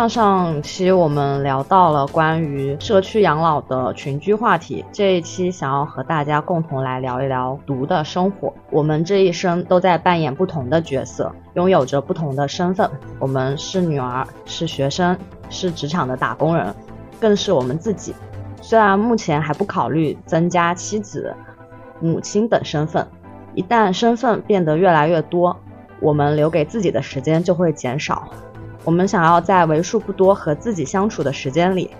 上上期我们聊到了关于社区养老的群居话题，这一期想要和大家共同来聊一聊独的生活。我们这一生都在扮演不同的角色，拥有着不同的身份。我们是女儿，是学生，是职场的打工人，更是我们自己。虽然目前还不考虑增加妻子、母亲等身份，一旦身份变得越来越多，我们留给自己的时间就会减少。我们想要在为数不多和自己相处的时间里，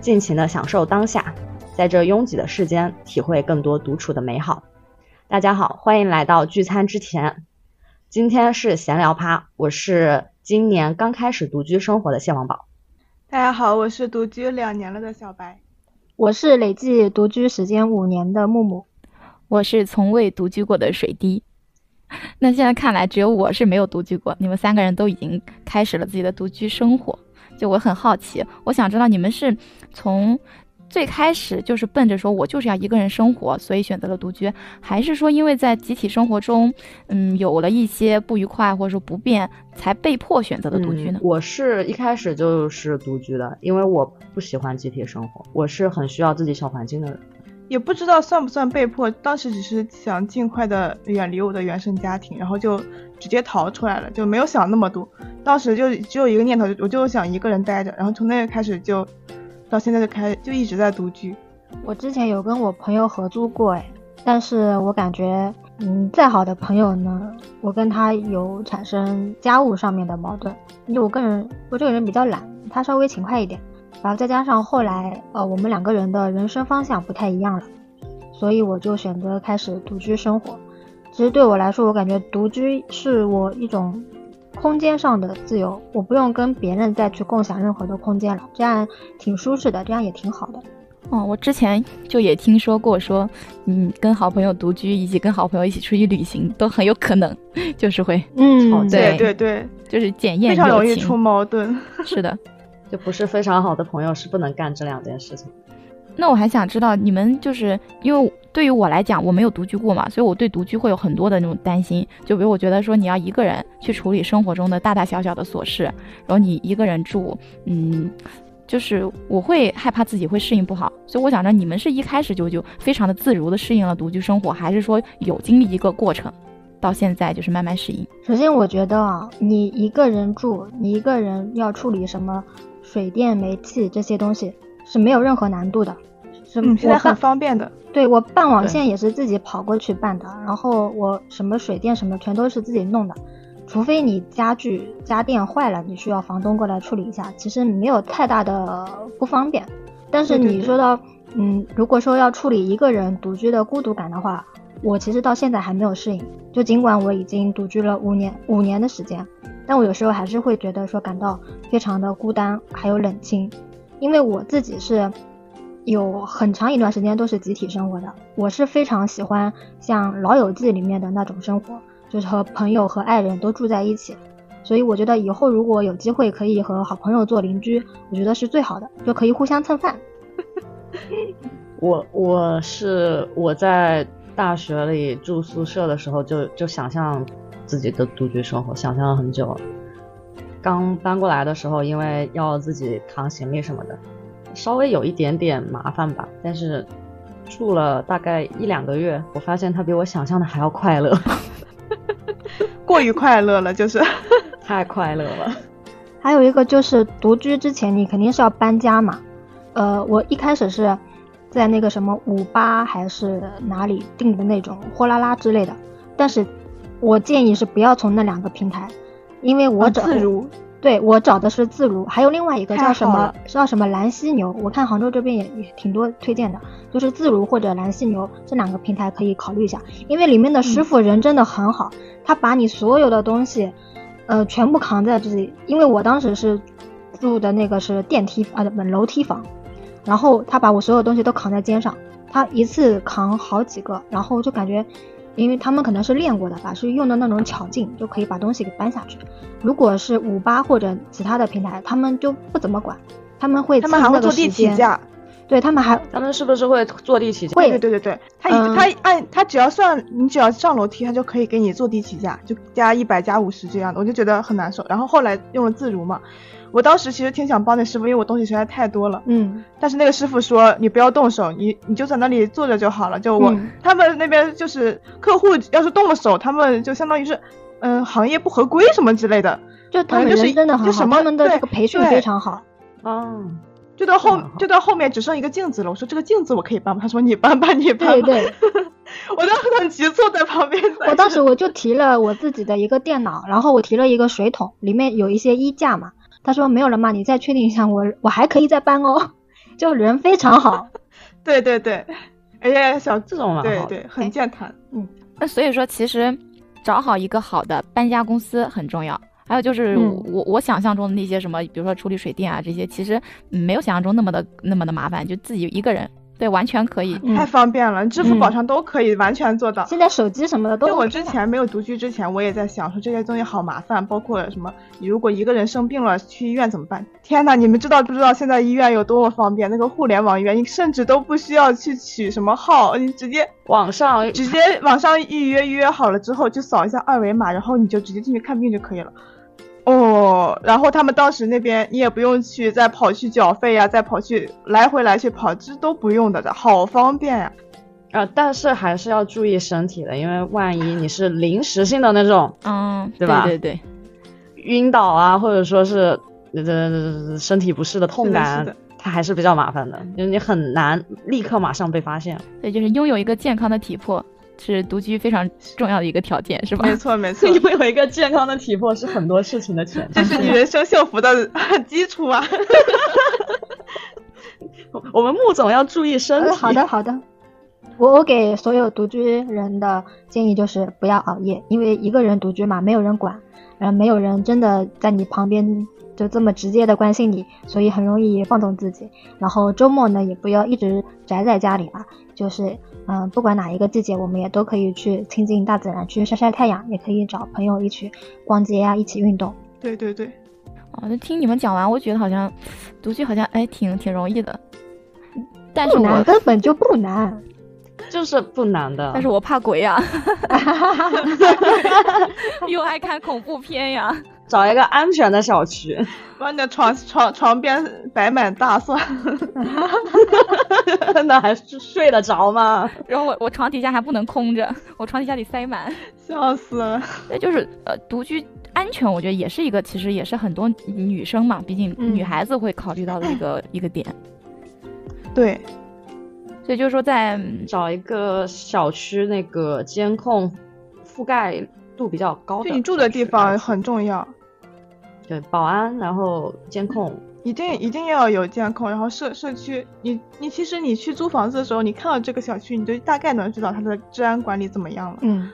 尽情的享受当下，在这拥挤的世间体会更多独处的美好。大家好，欢迎来到聚餐之前。今天是闲聊趴，我是今年刚开始独居生活的蟹王宝。大家好，我是独居两年了的小白。我是累计独居时间五年的木木。我是从未独居过的水滴。那现在看来，只有我是没有独居过。你们三个人都已经开始了自己的独居生活，就我很好奇，我想知道你们是从最开始就是奔着说我就是要一个人生活，所以选择了独居，还是说因为在集体生活中，嗯，有了一些不愉快或者说不便，才被迫选择的独居呢？我是一开始就是独居的，因为我不喜欢集体生活，我是很需要自己小环境的人。也不知道算不算被迫，当时只是想尽快的远离我的原生家庭，然后就直接逃出来了，就没有想那么多。当时就只有一个念头，我就想一个人待着，然后从那个开始就到现在就开就一直在独居。我之前有跟我朋友合租过，哎，但是我感觉，嗯，再好的朋友呢，我跟他有产生家务上面的矛盾，因为我个人我这个人比较懒，他稍微勤快一点。然后再加上后来，呃，我们两个人的人生方向不太一样了，所以我就选择开始独居生活。其实对我来说，我感觉独居是我一种空间上的自由，我不用跟别人再去共享任何的空间了，这样挺舒适的，这样也挺好的。哦，我之前就也听说过，说嗯，跟好朋友独居，以及跟好朋友一起出去旅行，都很有可能就是会，嗯，对对对，就是检验非常容易出矛盾。是的。就不是非常好的朋友是不能干这两件事情。那我还想知道，你们就是因为对于我来讲，我没有独居过嘛，所以我对独居会有很多的那种担心。就比如我觉得说你要一个人去处理生活中的大大小小的琐事，然后你一个人住，嗯，就是我会害怕自己会适应不好。所以我想着你们是一开始就就非常的自如的适应了独居生活，还是说有经历一个过程，到现在就是慢慢适应？首先我觉得啊，你一个人住，你一个人要处理什么？水电煤气这些东西是没有任何难度的，是现在很方便的。对我办网线也是自己跑过去办的，然后我什么水电什么全都是自己弄的，除非你家具家电坏了，你需要房东过来处理一下，其实没有太大的不方便。但是你说到，嗯，如果说要处理一个人独居的孤独感的话，我其实到现在还没有适应。就尽管我已经独居了五年五年的时间。但我有时候还是会觉得说感到非常的孤单，还有冷清，因为我自己是有很长一段时间都是集体生活的，我是非常喜欢像《老友记》里面的那种生活，就是和朋友和爱人都住在一起，所以我觉得以后如果有机会可以和好朋友做邻居，我觉得是最好的，就可以互相蹭饭。我我是我在大学里住宿舍的时候就就想象。自己的独居生活想象了很久，刚搬过来的时候，因为要自己扛行李什么的，稍微有一点点麻烦吧。但是住了大概一两个月，我发现它比我想象的还要快乐，过于快乐了，就是 太快乐了。还有一个就是独居之前，你肯定是要搬家嘛。呃，我一开始是在那个什么五八还是哪里订的那种货拉拉之类的，但是。我建议是不要从那两个平台，因为我找自如，对我找的是自如，还有另外一个叫什么叫什么蓝犀牛，我看杭州这边也也挺多推荐的，就是自如或者蓝犀牛这两个平台可以考虑一下，因为里面的师傅人真的很好，他把你所有的东西，呃，全部扛在自己，因为我当时是住的那个是电梯啊不楼梯房，然后他把我所有东西都扛在肩上，他一次扛好几个，然后就感觉。因为他们可能是练过的吧，是用的那种巧劲，就可以把东西给搬下去。如果是五八或者其他的平台，他们就不怎么管，他们会他们还会坐地起价，对他们还他们是不是会坐地起价？会，对对对对，他他按他只要算你只要上楼梯，他就可以给你坐地起价，就加一百加五十这样的，我就觉得很难受。然后后来用了自如嘛，我当时其实挺想帮那师傅，因为我东西实在太多了。嗯但是那个师傅说你不要动手，你你就在那里坐着就好了。就我、嗯他们那边就是客户要是动了手，他们就相当于是嗯、行业不合规什么之类的。就他们就是人真的很好，就什么他们的这个培训非常好。嗯，就到后就到后面只剩一个镜子了，我说这个镜子我可以搬吗？他说你搬吧，你搬吧。对对，我当时很急坐在旁边。我当时我就提了我自己的一个电脑，然后我提了一个水桶，里面有一些衣架嘛。他说没有了嘛？你再确定一下，我我还可以再搬哦。就人非常好，对对对，而且小这种嘛对好的。对很健谈。嗯那所以说，其实找好一个好的搬家公司很重要。还有就是嗯我我想象中的那些什么，比如说处理水电啊这些，其实嗯没有想象中那么的那么的麻烦，就自己一个人，对，完全可以。嗯太方便了，支付宝嗯上都可以完全做到。现在手机什么的都就我之前没有独居之前，我也在想说这些东西好麻烦，包括什么，你如果一个人生病了去医院怎么办？天呐，你们知道不知道现在医院有多么方便？那个互联网医院，你甚至都不需要去取什么号，你直接网上直接网上预约，预约好了之后就扫一下二维码，然后你就直接进去看病就可以了。哦，然后他们当时那边你也不用去再跑去缴费呀、再跑去来回来去跑，这都不用的，好方便呀、呃，但是还是要注意身体的，因为万一你是临时性的那种嗯，对吧对对，晕倒啊，或者说是呃身体不适的痛是的感是的，它还是比较麻烦的，就是你很难立刻马上被发现。对，就是拥有一个健康的体魄是独居非常重要的一个条件，是吧？没错没 错，因为有一个健康的体魄是很多事情的前提。这是你人生幸福的 基础啊！我们穆总要注意身体。呃好的，好的。我我给所有独居人的建议就是不要熬夜，因为一个人独居嘛，没有人管，然后没有人真的在你旁边就这么直接的关心你，所以很容易放纵自己。然后周末呢，也不要一直宅在家里吧，就是嗯、不管哪一个季节，我们也都可以去亲近大自然，去晒晒太阳，也可以找朋友一起逛街啊，一起运动。对对对，哦，就听你们讲完，我觉得好像独居好像哎挺挺容易的，但是难，我根本就不难。就是不难的，但是我怕鬼呀，又爱看恐怖片呀。找一个安全的小区。把你的床床床边摆满大蒜，那还睡得着吗？然后我我床底下还不能空着，我床底下得塞满。笑死了。对，就是呃，独居安全，我觉得也是一个，其实也是很多女生嘛，毕竟嗯女孩子会考虑到的一个、一个点。对，所以就是说在，嗯找一个小区那个监控覆盖度比较高的，就你住的地方很重要，对保安，然后监控，一定一定要有监控。然后社社区，你你其实你去租房子的时候，你看到这个小区，你就大概能知道它的治安管理怎么样了。嗯，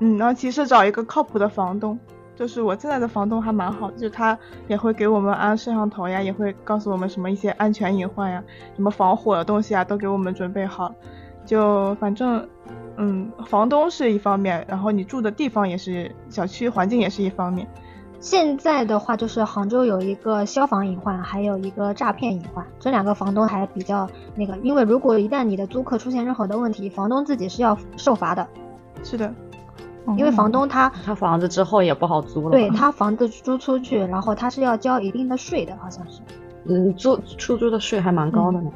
嗯，然后其实找一个靠谱的房东，就是我现在的房东还蛮好，就是他也会给我们安摄像头呀，也会告诉我们什么一些安全隐患呀，什么防火的东西啊，都给我们准备好。就反正，嗯，房东是一方面，然后你住的地方也是，小区环境也是一方面。现在的话，就是杭州有一个消防隐患，还有一个诈骗隐患，这两个房东还比较那个，因为如果一旦你的租客出现任何的问题，房东自己是要受罚的，是的，因为房东他他房子之后也不好租了。对，他房子租出去，然后他是要交一定的税的，好像是。嗯，租出租的税还蛮高的呢。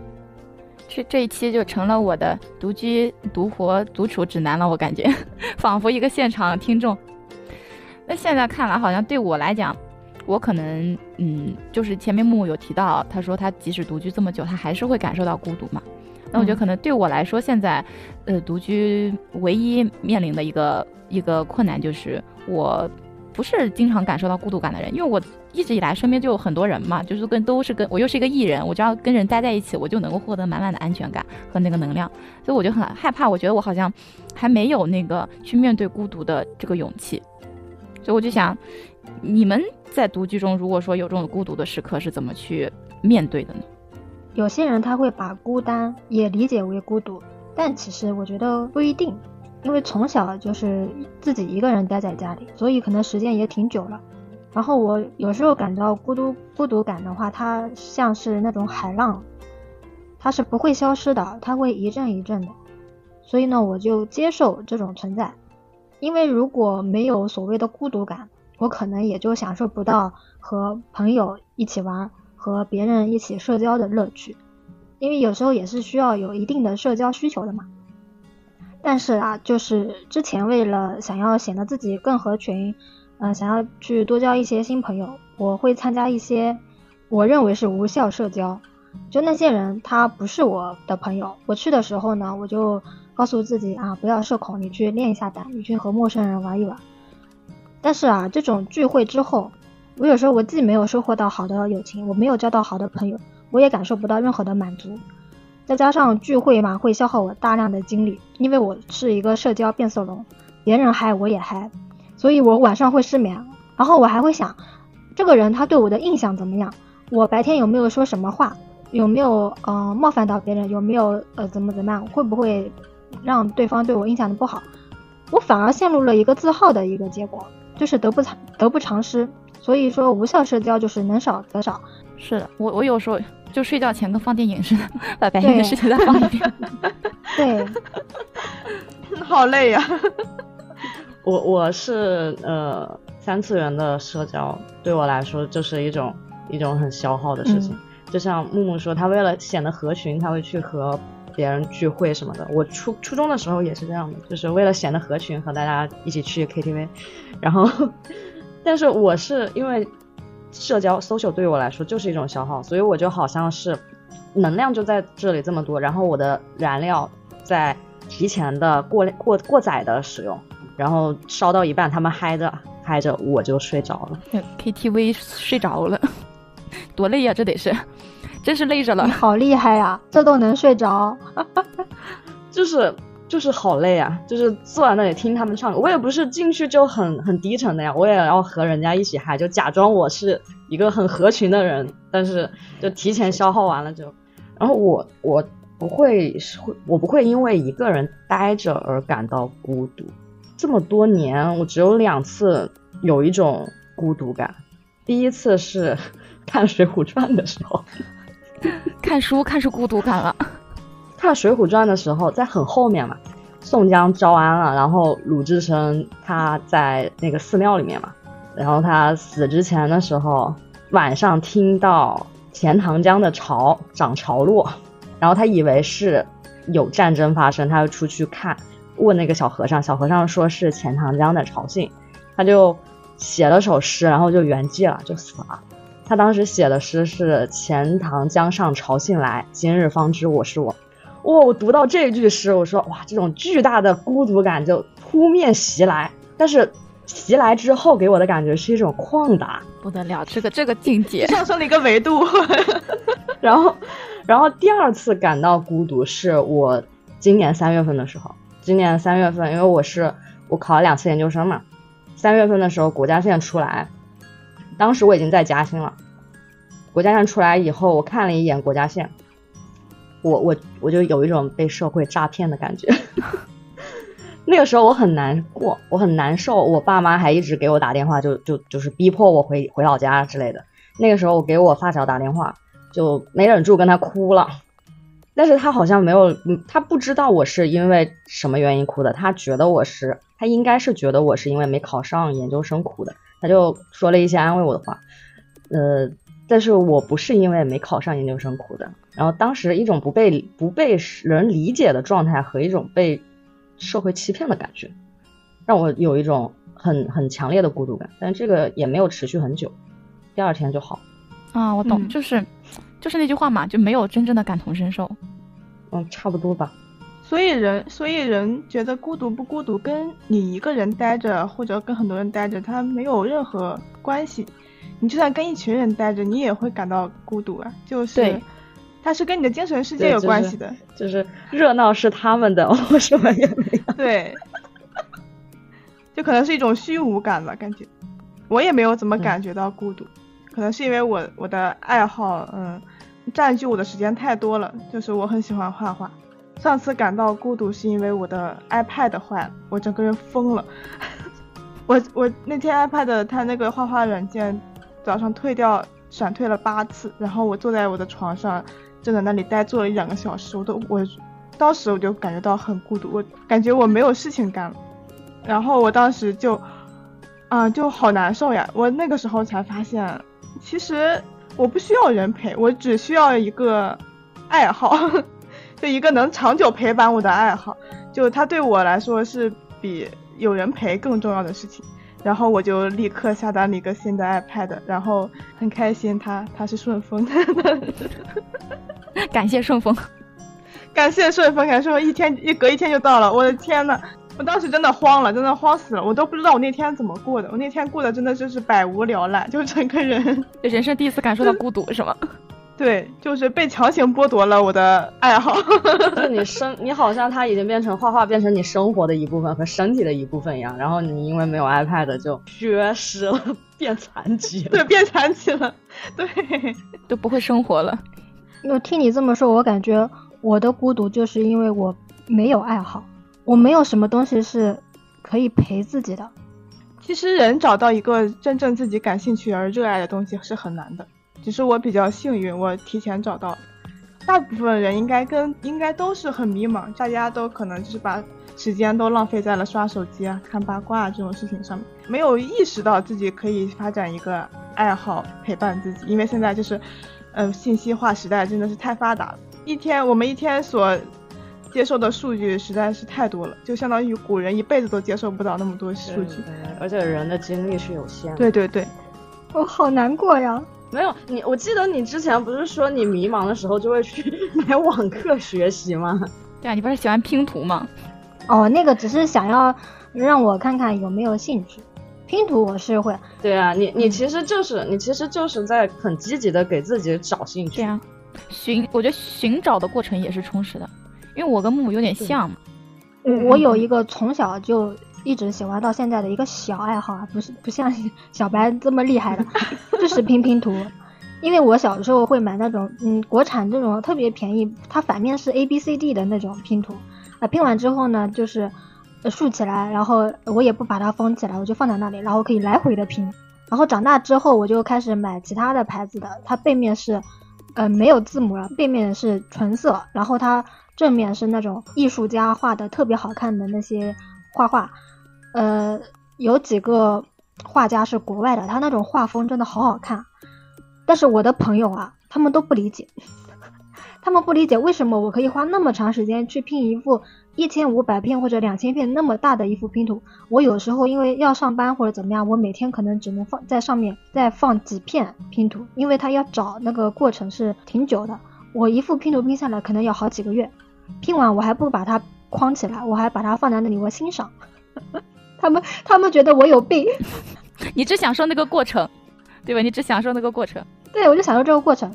这这一期就成了我的独居、独活、独处指南了，我感觉 仿佛一个现场听众。那现在看来，好像对我来讲，我可能嗯，就是前面木木有提到，他说他即使独居这么久，他还是会感受到孤独嘛。那我觉得嗯。可能对我来说，现在呃独居唯一面临的一个一个困难就是我不是经常感受到孤独感的人，因为我一直以来身边就有很多人嘛，就是跟都是跟我又是一个艺人，我只要跟人待在一起，我就能够获得满满的安全感和那个能量，所以我就很害怕，我觉得我好像还没有那个去面对孤独的这个勇气，所以我就想，你们在独居中，如果说有这种孤独的时刻，是怎么去面对的呢？有些人他会把孤单也理解为孤独，但其实我觉得不一定，因为从小就是自己一个人待在家里，所以可能时间也挺久了。然后我有时候感到孤独孤独感的话，它像是那种海浪，它是不会消失的，它会一阵一阵的。所以呢，我就接受这种存在，因为如果没有所谓的孤独感，我可能也就享受不到和朋友一起玩、和别人一起社交的乐趣，因为有时候也是需要有一定的社交需求的嘛。但是啊，就是之前为了想要显得自己更合群，嗯、想要去多交一些新朋友，我会参加一些我认为是无效社交。就那些人，他不是我的朋友。我去的时候呢，我就告诉自己啊，不要社恐，你去练一下胆，你去和陌生人玩一玩。但是啊，这种聚会之后，我有时候我既没有收获到好的友情，我没有交到好的朋友，我也感受不到任何的满足。再加上聚会嘛，会消耗我大量的精力，因为我是一个社交变色龙，别人嗨我也嗨，所以我晚上会失眠。然后我还会想，这个人他对我的印象怎么样？我白天有没有说什么话？有没有呃冒犯到别人？有没有呃怎么怎么样？会不会让对方对我印象的不好？我反而陷入了一个自耗的一个结果，就是得不偿得不偿失。所以说，无效社交就是能少则少。是的，我我有时候就睡觉前跟放电影似的，把白天的事情再放一遍。对，好累呀、我我是呃三次元的社交，对我来说就是一种一种很消耗的事情。就像木木说，他为了显得合群，他会去和别人聚会什么的。我初初中的时候也是这样的，就是为了显得合群，和大家一起去 KTV。然后，但是我是因为社交 social 对于我来说就是一种消耗，所以我就好像是能量就在这里这么多，然后我的燃料在提前的过过过载的使用，然后烧到一半，他们嗨着嗨着，我就睡着了。KTV 睡着了，多累呀、这得是，真是累着了你。好厉害呀、这都能睡着。就是就是好累啊，就是坐在那里听他们唱歌。我也不是进去就很很低沉的呀，我也要和人家一起嗨，就假装我是一个很合群的人，但是就提前消耗完了就，然后我我不会是会我不会因为一个人待着而感到孤独。这么多年，我只有两次有一种孤独感，第一次是 看《水浒传》的时候。看书看出孤独感了。看《水浒传》的时候，在很后面嘛，宋江招安了，然后鲁智深他在那个寺庙里面嘛，然后他死之前的时候，晚上听到钱塘江的潮涨潮落，然后他以为是有战争发生，他就出去看，问那个小和尚，小和尚说是钱塘江的潮信，他就写了首诗，然后就圆寂了，就死了。他当时写的诗是“钱塘江上潮信来，今日方知我是我”。哇！我读到这句诗，我说哇，这种巨大的孤独感就扑面袭来。但是袭来之后，给我的感觉是一种旷达。不得了，这个这个境界，上升了一个维度。然后，然后第二次感到孤独是我今年三月份的时候。今年三月份，因为我是我考了两次研究生嘛，三月份的时候国家线出来，当时我已经在嘉兴了。国家线出来以后，我看了一眼国家线，我我我就有一种被社会诈骗的感觉。那个时候我很难过，我很难受，我爸妈还一直给我打电话，就就就是逼迫我回回老家之类的。那个时候我给我发小打电话，就没忍住跟他哭了，但是他好像没有，他不知道我是因为什么原因哭的，他觉得我是，他应该是觉得我是因为没考上研究生哭的，他就说了一些安慰我的话，呃，但是我不是因为没考上研究生哭的，然后当时一种不被不被人理解的状态和一种被社会欺骗的感觉，让我有一种很很强烈的孤独感，但这个也没有持续很久，第二天就好。啊，我懂，嗯就是就是那句话嘛，就没有真正的感同身受。嗯，差不多吧。所以人，所以人觉得孤独不孤独，跟你一个人待着或者跟很多人待着，它没有任何关系。你就算跟一群人待着，你也会感到孤独啊。就是对，它是跟你的精神世界有关系的。就是热闹是他们的，我什么也没有。对，就可能是一种虚无感吧，感觉。我也没有怎么感觉到孤独，可能是因为我我的爱好，嗯，占据我的时间太多了。就是我很喜欢画画。上次感到孤独是因为我的 iPad 坏了，我整个人疯了。我我那天 iPad 它那个画画软件早上退掉，闪退了八次，然后我坐在我的床上，正在那里呆坐了一两个小时，我都我当时我就感觉到很孤独，我感觉我没有事情干了，然后我当时就啊，就好难受呀！我那个时候才发现，其实我不需要人陪，我只需要一个爱好，就一个能长久陪伴我的爱好，就它对我来说是比有人陪更重要的事情。然后我就立刻下单了一个新的 iPad，然后很开心，它它是顺丰的，感谢顺丰，感谢顺丰，感谢顺丰，一天一隔一天就到了，我的天呐！我当时真的慌了，真的慌死了，我都不知道我那天怎么过的。我那天过的真的就是百无聊赖，就整个人，人生第一次感受到孤独，是吗？对，就是被强行剥夺了我的爱好。就你生，你好像它已经变成画画，变成你生活的一部分和身体的一部分一样。然后你因为没有 iPad 就缺失了，变残疾了。对，变残疾了。对，都不会生活了。我听你这么说，我感觉我的孤独就是因为我没有爱好。我没有什么东西是可以陪自己的。其实人找到一个真正自己感兴趣而热爱的东西是很难的，只是我比较幸运，我提前找到。大部分人应该跟应该都是很迷茫，大家都可能就是把时间都浪费在了刷手机啊、看八卦这种事情上面，没有意识到自己可以发展一个爱好陪伴自己。因为现在就是，呃，信息化时代真的是太发达了，一天我们一天所。接受的数据实在是太多了，就相当于古人一辈子都接受不到那么多数据，而且人的精力是有限的。对对对，我好难过呀！没有你，我记得你之前不是说你迷茫的时候就会去 买网课学习吗？对啊，你不是喜欢拼图吗？哦，那个只是想要让我看看有没有兴趣。拼图我是会。对啊，你你其实就是你其实就是在很积极的给自己找兴趣。对啊，寻我觉得寻找的过程也是充实的。因为我跟木木有点像嘛，我我有一个从小就一直喜欢到现在的一个小爱好啊，不是不像 小白这么厉害的，就是拼拼图。因为我小的时候会买那种嗯国产这种特别便宜，它反面是 A B C D 的那种拼图啊，拼完之后呢就是竖起来，然后我也不把它封起来，我就放在那里，然后可以来回的拼。然后长大之后我就开始买其他的牌子的，它背面是呃没有字母了，背面是纯色，然后它。正面是那种艺术家画的特别好看的那些画画，呃，有几个画家是国外的，他那种画风真的好好看。但是我的朋友啊，他们都不理解，他们不理解为什么我可以花那么长时间去拼一幅一千五百片或者两千片那么大的一幅拼图。我有时候因为要上班或者怎么样，我每天可能只能放在上面再放几片拼图，因为他要找那个过程是挺久的。我一幅拼图拼下来可能要好几个月。拼完我还不把它框起来，我还把它放在那里我欣赏。他们他们觉得我有病。你只享受那个过程，对吧？你只享受那个过程。对，我就享受这个过程。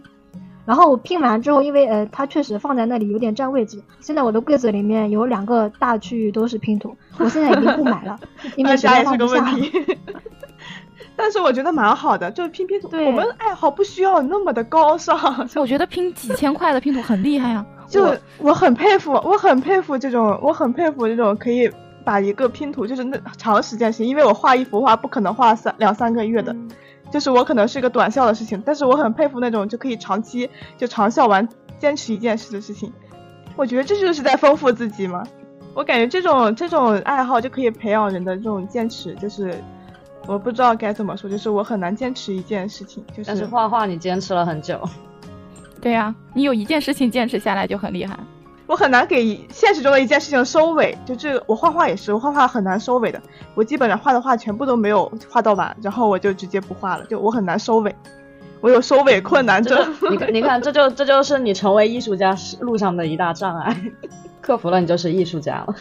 然后我拼完之后，因为呃它确实放在那里有点占位置，现在我的柜子里面有两个大区域都是拼图，我现在已经不买了，因为实在放不下。但是我觉得蛮好的，就是拼拼图，我们爱好不需要那么的高尚。我觉得拼几千块的拼图很厉害啊。就我很佩服，我很佩服这种，我很佩服这种可以把一个拼图就是那长时间性，因为我画一幅画不可能画三两三个月的，就是我可能是一个短效的事情，但是我很佩服那种就可以长期就长效完坚持一件事的事情，我觉得这就是在丰富自己嘛。我感觉这种这种爱好就可以培养人的这种坚持，就是我不知道该怎么说，就是我很难坚持一件事情，就是但是画画你坚持了很久。对呀，你有一件事情坚持下来就很厉害。我很难给现实中的一件事情收尾，就这我画画也是，我画画很难收尾的。我基本上画的画全部都没有画到完，然后我就直接不画了，就我很难收尾，我有收尾困难症。你看，你看，这就这就是你成为艺术家路上的一大障碍，克服了你就是艺术家了。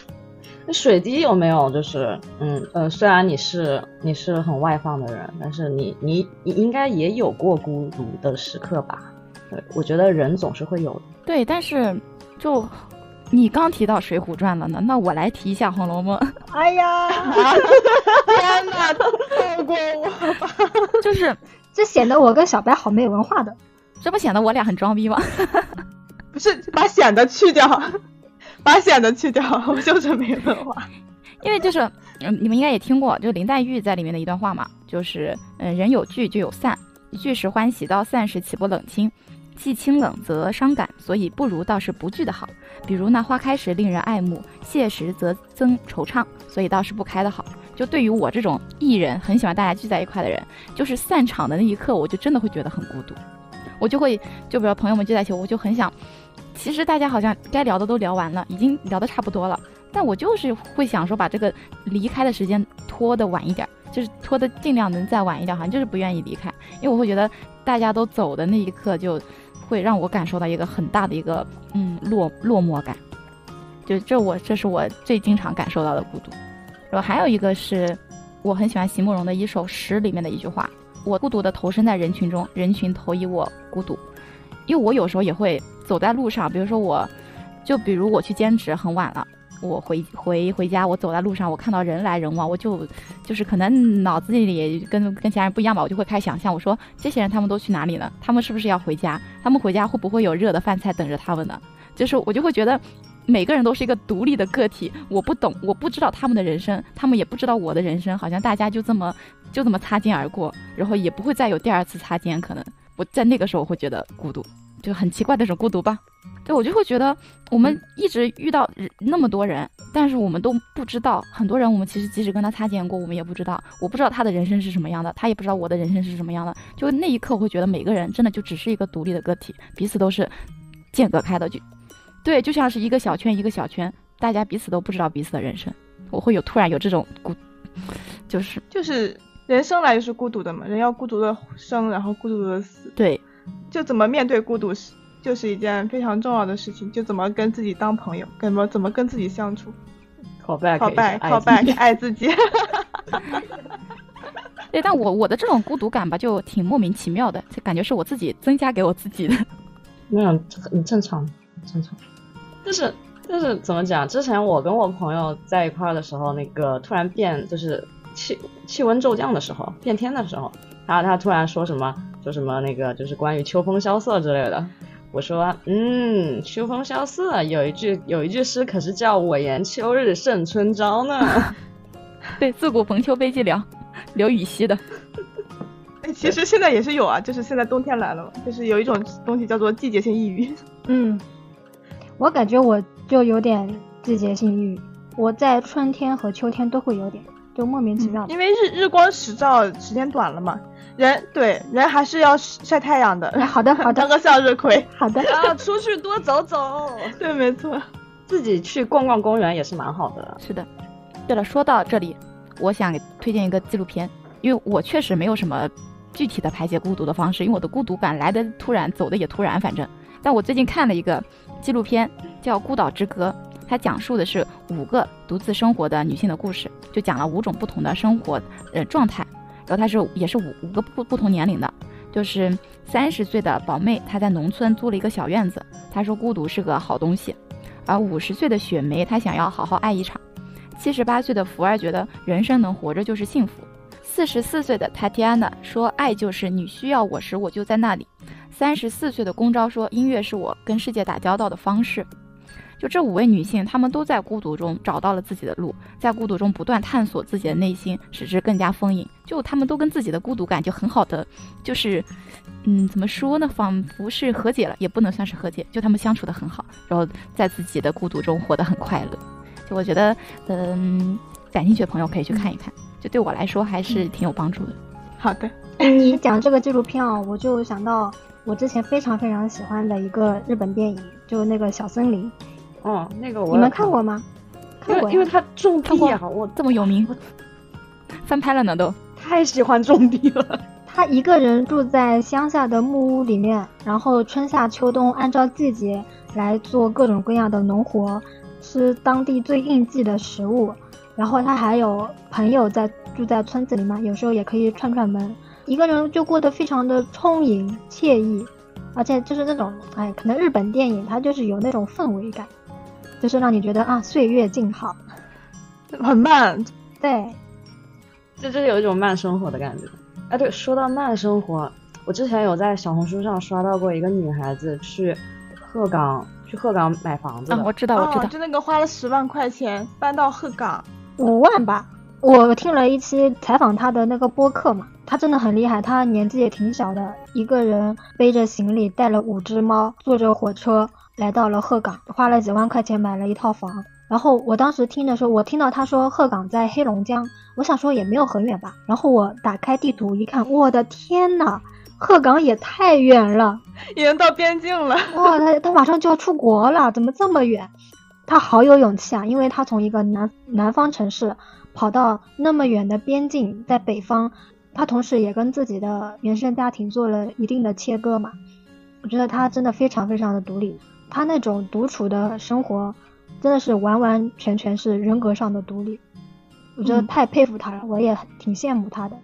那水滴有没有就是，嗯呃，虽然你是你是很外放的人，但是你你你应该也有过孤独的时刻吧？对，我觉得人总是会有的。对，但是就你刚提到《水浒传》了呢，那我来提一下《红楼梦》。哎呀，天哪，放过我吧！就是 这显得我跟小白好没文化的，这不显得我俩很装逼吗？不是，把显得去掉，把显得去掉，我就是没文化。因为就是，嗯，你们应该也听过，就林黛玉在里面的一段话嘛，就是，嗯，人有聚就有散。聚时欢喜，到散时岂不冷清？既清冷则伤感，所以不如倒是不聚的好。比如那花开时令人爱慕，谢时则增惆怅，所以倒是不开的好。就对于我这种艺人，很喜欢大家聚在一块的人，就是散场的那一刻，我就真的会觉得很孤独。我就会，就比如朋友们聚在一起，我就很想，其实大家好像该聊的都聊完了，已经聊得差不多了，但我就是会想说把这个离开的时间拖得晚一点，就是拖得尽量能再晚一点，好像就是不愿意离开，因为我会觉得大家都走的那一刻，就会让我感受到一个很大的一个嗯落落寞感，就这我这是我最经常感受到的孤独。然后还有一个是，我很喜欢席慕容的一首诗里面的一句话。我孤独的投身在人群中，人群投以我孤独，因为我有时候也会走在路上，比如说我，就比如我去兼职很晚了，我回回回家，我走在路上，我看到人来人往，我就就是可能脑子里也跟跟其他人不一样吧，我就会开始想象，我说这些人他们都去哪里了？他们是不是要回家？他们回家会不会有热的饭菜等着他们呢？就是我就会觉得。每个人都是一个独立的个体，我不懂，我不知道他们的人生，他们也不知道我的人生，好像大家就这么就这么擦肩而过，然后也不会再有第二次擦肩。可能我在那个时候会觉得孤独，就很奇怪的种孤独吧。对我就会觉得我们一直遇到那么多人，但是我们都不知道很多人，我们其实即使跟他擦肩过，我们也不知道，我不知道他的人生是什么样的，他也不知道我的人生是什么样的。就那一刻，我会觉得每个人真的就只是一个独立的个体，彼此都是间隔开的，就。对，就像是一个小圈一个小圈，大家彼此都不知道彼此的人生。我会有突然有这种孤，就是就是人生来就是孤独的嘛，人要孤独的生，然后孤独的死。对，就怎么面对孤独是就是一件非常重要的事情，就怎么跟自己当朋友，怎么怎么跟自己相处。靠拜靠拜靠拜，爱自己。对，但我我的这种孤独感吧，就挺莫名其妙的，就感觉是我自己增加给我自己的。那样很正常，正常。就是就是怎么讲？之前我跟我朋友在一块儿的时候，那个突然变，就是气气温骤降的时候，变天的时候，然后他突然说什么，说什么那个就是关于秋风萧瑟之类的。我说，嗯，秋风萧瑟有一句有一句诗，可是叫我言秋日胜春朝呢。对，自古逢秋悲寂寥，刘禹锡的。其实现在也是有啊，就是现在冬天来了嘛，就是有一种东西叫做季节性抑郁。嗯。我感觉我就有点季节性抑郁，我在春天和秋天都会有点，就莫名其妙。因为日日光时照时间短了嘛，人对人还是要晒太阳的。好的 好的，当个向日葵。好的，啊，出去多走走。对，没错，自己去逛逛公园也是蛮好的。是的。对了，说到这里，我想推荐一个纪录片，因为我确实没有什么具体的排解孤独的方式，因为我的孤独感来的突然，走的也突然，反正。但我最近看了一个。纪录片叫《孤岛之歌》，它讲述的是五个独自生活的女性的故事，就讲了五种不同的生活呃状态。然后它是也是五五个不不同年龄的，就是三十岁的宝妹，她在农村租了一个小院子，她说孤独是个好东西；而五十岁的雪梅，她想要好好爱一场；七十八岁的福儿觉得人生能活着就是幸福；四十四岁的塔提安娜说爱就是你需要我时我就在那里。三十四岁的公昭说：“音乐是我跟世界打交道的方式。”就这五位女性，她们都在孤独中找到了自己的路，在孤独中不断探索自己的内心，使之更加丰盈。就她们都跟自己的孤独感就很好的，就是，嗯，怎么说呢？仿佛是和解了，也不能算是和解。就她们相处的很好，然后在自己的孤独中活得很快乐。就我觉得，嗯，感兴趣的朋友可以去看一看。就对我来说，还是挺有帮助的。好的，你讲这个纪录片啊，我就想到。我之前非常非常喜欢的一个日本电影，就那个小森林。哦，那个我你们看过吗？看过，因为他种地啊，我这么有名，翻拍了呢都。太喜欢种地了。他一个人住在乡下的木屋里面，然后春夏秋冬按照季节来做各种各样的农活，吃当地最应季的食物。然后他还有朋友在住在村子里嘛，有时候也可以串串门。一个人就过得非常的充盈惬意，而且就是那种，哎，可能日本电影它就是有那种氛围感，就是让你觉得啊，岁月静好，很慢，对，就就有一种慢生活的感觉。哎，对，说到慢生活，我之前有在小红书上刷到过一个女孩子去鹤岗去鹤岗买房子，我知道，我知道，就那个花了十万块钱搬到鹤岗，五万吧。我听了一期采访她的那个播客嘛，她真的很厉害，她年纪也挺小的，一个人背着行李，带了五只猫，坐着火车来到了鹤岗，花了几万块钱买了一套房，然后我当时听的时候，我听到他说鹤岗在黑龙江，我想说也没有很远吧。然后我打开地图一看，我的天呐，鹤岗也太远了，已经到边境了。哇，他他马上就要出国了，怎么这么远？他好有勇气啊，因为他从一个南南方城市跑到那么远的边境，在北方，他同时也跟自己的原生家庭做了一定的切割嘛。我觉得他真的非常非常的独立，他那种独处的生活。真的是完完全全是人格上的独立，我觉得太佩服他了，我也挺羡慕他的。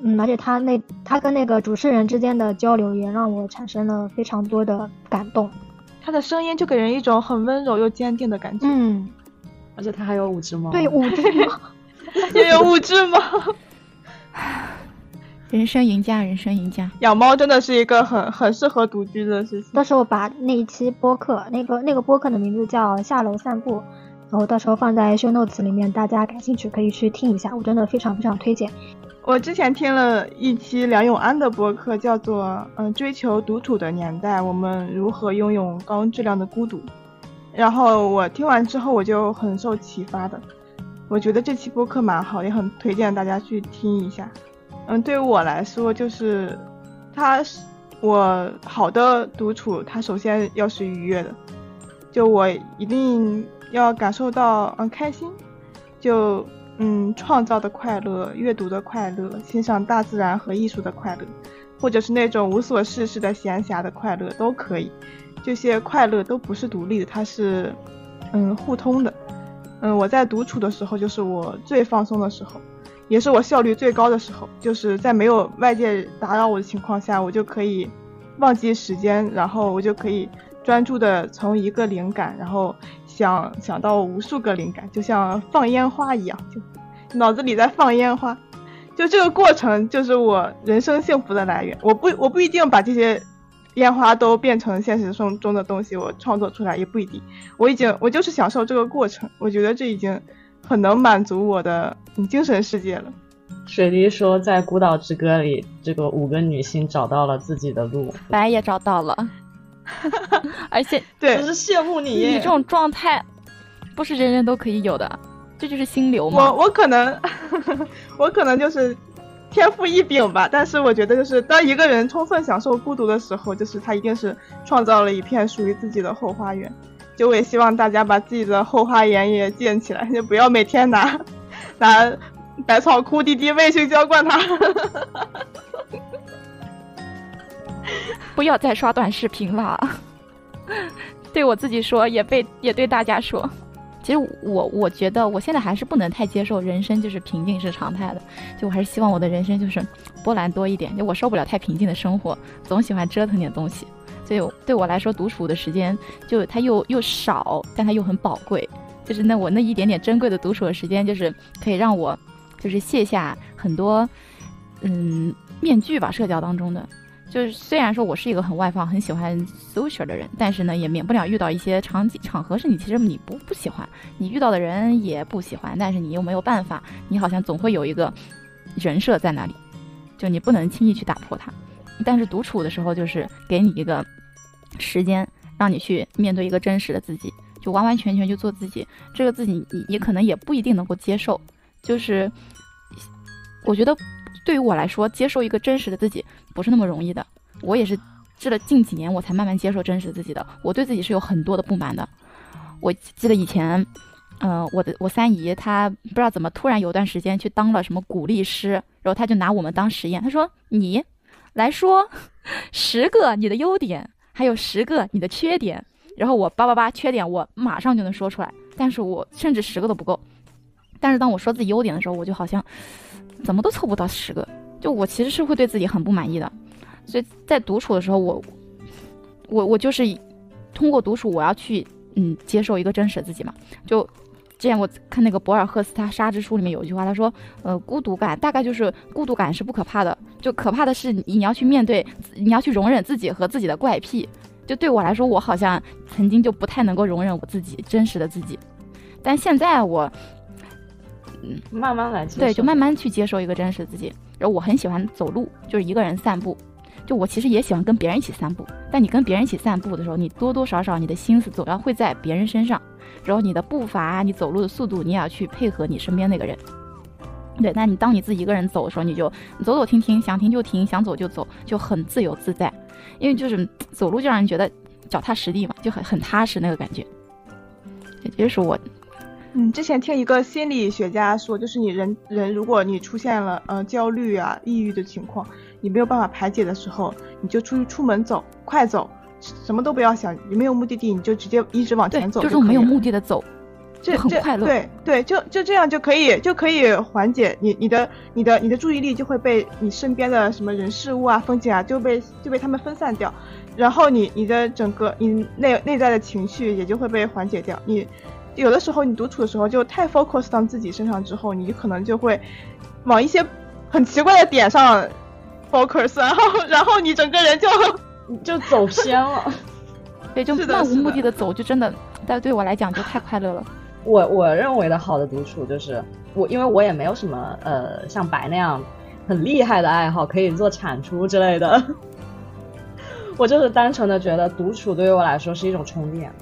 嗯，而且他那他跟那个主持人之间的交流也让我产生了非常多的感动。他的声音就给人一种很温柔又坚定的感觉。嗯，而且他还有五只猫。对，五只猫，也有五只猫。人生赢家，人生赢家。养猫真的是一个很很适合独居的事情。到时候把那一期播客，那个那个播客的名字叫《下楼散步》，然后到时候放在 show notes 里面，大家感兴趣可以去听一下，我真的非常非常推荐。我之前听了一期梁永安的播客，叫做《嗯追求独处的年代，我们如何拥有高质量的孤独》，然后我听完之后我就很受启发的，我觉得这期播客蛮好，也很推荐大家去听一下。嗯，对于我来说，就是他是我好的独处，他首先要是愉悦的，就我一定要感受到嗯开心，就嗯创造的快乐、阅读的快乐、欣赏大自然和艺术的快乐，或者是那种无所事事的闲暇的快乐都可以。这些快乐都不是独立的，它是嗯互通的。嗯，我在独处的时候，就是我最放松的时候。也是我效率最高的时候，就是在没有外界打扰我的情况下，我就可以忘记时间，然后我就可以专注的从一个灵感，然后想想到无数个灵感，就像放烟花一样，就脑子里在放烟花，就这个过程就是我人生幸福的来源。我不我不一定把这些烟花都变成现实生中的东西，我创作出来也不一定。我已经我就是享受这个过程，我觉得这已经。很能满足我的精神世界了。水滴说，在《孤岛之歌》里，这个五个女性找到了自己的路，白也找到了，而且对，就是羡慕你。你这种状态，不是人人都可以有的，这就是心流嘛。我我可能，我可能就是天赋异禀吧。但是我觉得，就是当一个人充分享受孤独的时候，就是他一定是创造了一片属于自己的后花园。就我也希望大家把自己的后花园也建起来，就不要每天拿 拿百草枯滴滴卫星浇灌它。不要再刷短视频了，对我自己说，也被也对大家说。其实我我觉得我现在还是不能太接受人生就是平静是常态的，就我还是希望我的人生就是波澜多一点，就我受不了太平静的生活，总喜欢折腾点东西。所以对我来说，独处的时间就它又又少，但它又很宝贵。就是那我那一点点珍贵的独处的时间，就是可以让我就是卸下很多嗯面具吧，社交当中的。就是虽然说我是一个很外放、很喜欢 social 的人，但是呢，也免不了遇到一些场景场合是你其实你不不喜欢，你遇到的人也不喜欢，但是你又没有办法，你好像总会有一个人设在那里，就你不能轻易去打破它。但是独处的时候，就是给你一个时间，让你去面对一个真实的自己，就完完全全就做自己。这个自己，你你可能也不一定能够接受。就是我觉得，对于我来说，接受一个真实的自己不是那么容易的。我也是，这了近几年，我才慢慢接受真实自己的。我对自己是有很多的不满的。我记得以前，嗯，我的我三姨她不知道怎么突然有段时间去当了什么鼓励师，然后她就拿我们当实验，她说你。来说十个你的优点，还有十个你的缺点，然后我叭叭叭缺点我马上就能说出来，但是我甚至十个都不够。但是当我说自己优点的时候，我就好像怎么都凑不到十个，就我其实是会对自己很不满意的。所以在独处的时候，我我我就是通过独处，我要去嗯接受一个真实的自己嘛，就。之前我看那个博尔赫斯他《沙之书》里面有一句话，他说：“呃，孤独感大概就是孤独感是不可怕的，就可怕的是你要去面对，你要去容忍自己和自己的怪癖。就对我来说，我好像曾经就不太能够容忍我自己真实的自己，但现在我，嗯，慢慢来，对，就慢慢去接受一个真实的自己。然后我很喜欢走路，就是一个人散步。就我其实也喜欢跟别人一起散步，但你跟别人一起散步的时候，你多多少少你的心思总要会在别人身上。然后你的步伐，你走路的速度，你也要去配合你身边那个人。对，那你当你自己一个人走的时候，你就走走停停，想停就停，想走就走，就很自由自在。因为就是 走路就让人觉得脚踏实地嘛，就很很踏实那个感觉。这就是我。嗯，之前听一个心理学家说，就是你人人如果你出现了呃焦虑啊、抑郁的情况，你没有办法排解的时候，你就出去出门走，快走，什么都不要想，你没有目的地，你就直接一直往前走就是没有目的的走，这很快乐。对对，就就这样就可以就可以缓解你你的你的你的注意力就会被你身边的什么人事物啊、风景啊就被就被他们分散掉，然后你你的整个你内内在的情绪也就会被缓解掉，你。有的时候你独处的时候就太 focus 到自己身上之后，你可能就会往一些很奇怪的点上 focus，然后然后你整个人就就走偏了。对，就漫无目的的走，就真的，但对我来讲就太快乐了。我我认为的好的独处就是我，因为我也没有什么呃像白那样很厉害的爱好，可以做产出之类的。我就是单纯的觉得独处对于我来说是一种充电。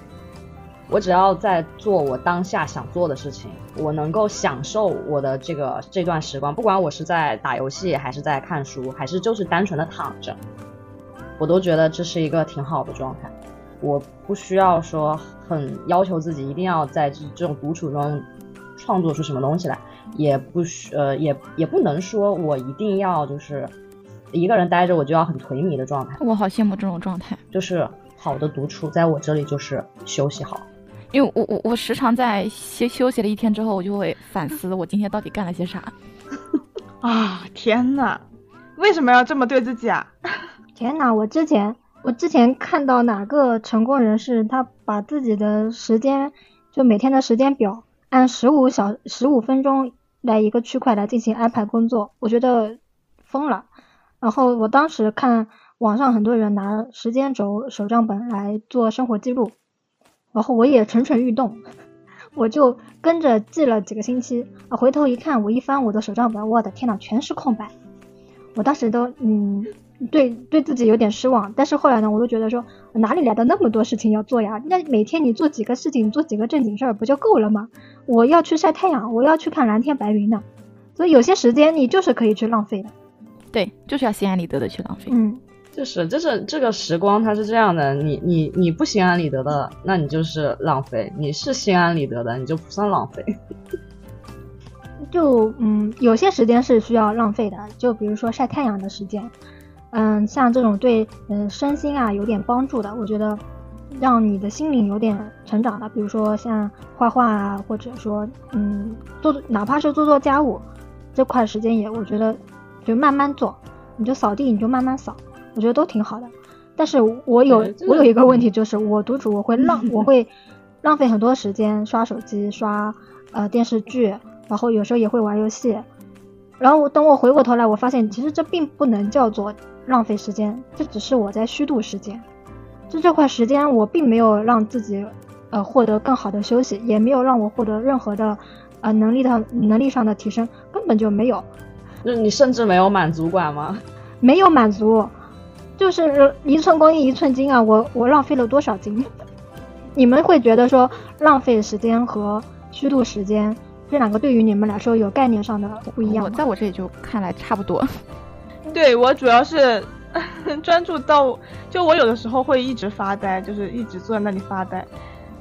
我只要在做我当下想做的事情，我能够享受我的这个这段时光，不管我是在打游戏，还是在看书，还是就是单纯的躺着，我都觉得这是一个挺好的状态。我不需要说很要求自己一定要在这这种独处中创作出什么东西来，也不需呃也也不能说我一定要就是一个人待着我就要很颓靡的状态。我好羡慕这种状态，就是好的独处，在我这里就是休息好。因为我我我时常在休休息了一天之后，我就会反思我今天到底干了些啥。啊天呐，为什么要这么对自己啊？天呐，我之前我之前看到哪个成功人士，他把自己的时间就每天的时间表按十五小十五分钟来一个区块来进行安排工作，我觉得疯了。然后我当时看网上很多人拿时间轴手账本来做生活记录。然后我也蠢蠢欲动，我就跟着记了几个星期啊。回头一看，我一翻我的手账本，我的天呐，全是空白。我当时都嗯，对对自己有点失望。但是后来呢，我都觉得说，哪里来的那么多事情要做呀？那每天你做几个事情，做几个正经事儿不就够了吗？我要去晒太阳，我要去看蓝天白云的。所以有些时间你就是可以去浪费的。对，就是要心安理得的去浪费。嗯。就是，就是这个时光，它是这样的，你你你不心安理得的，那你就是浪费；你是心安理得的，你就不算浪费。就嗯，有些时间是需要浪费的，就比如说晒太阳的时间，嗯，像这种对嗯身心啊有点帮助的，我觉得让你的心灵有点成长的，比如说像画画啊，或者说嗯做哪怕是做做家务，这块时间也我觉得就慢慢做，你就扫地你就慢慢扫。我觉得都挺好的，但是我有我有一个问题，就是我独处我会浪我会浪费很多时间刷手机刷呃电视剧，然后有时候也会玩游戏，然后等我回过头来，我发现其实这并不能叫做浪费时间，这只是我在虚度时间。就这块时间，我并没有让自己呃获得更好的休息，也没有让我获得任何的呃能力的能力上的提升，根本就没有。那你甚至没有满足感吗？没有满足。就是一寸光阴一寸金啊！我我浪费了多少金？你们会觉得说浪费时间和虚度时间这两个对于你们来说有概念上的不一样？我在我这里就看来差不多。对我主要是 专注到，就我有的时候会一直发呆，就是一直坐在那里发呆。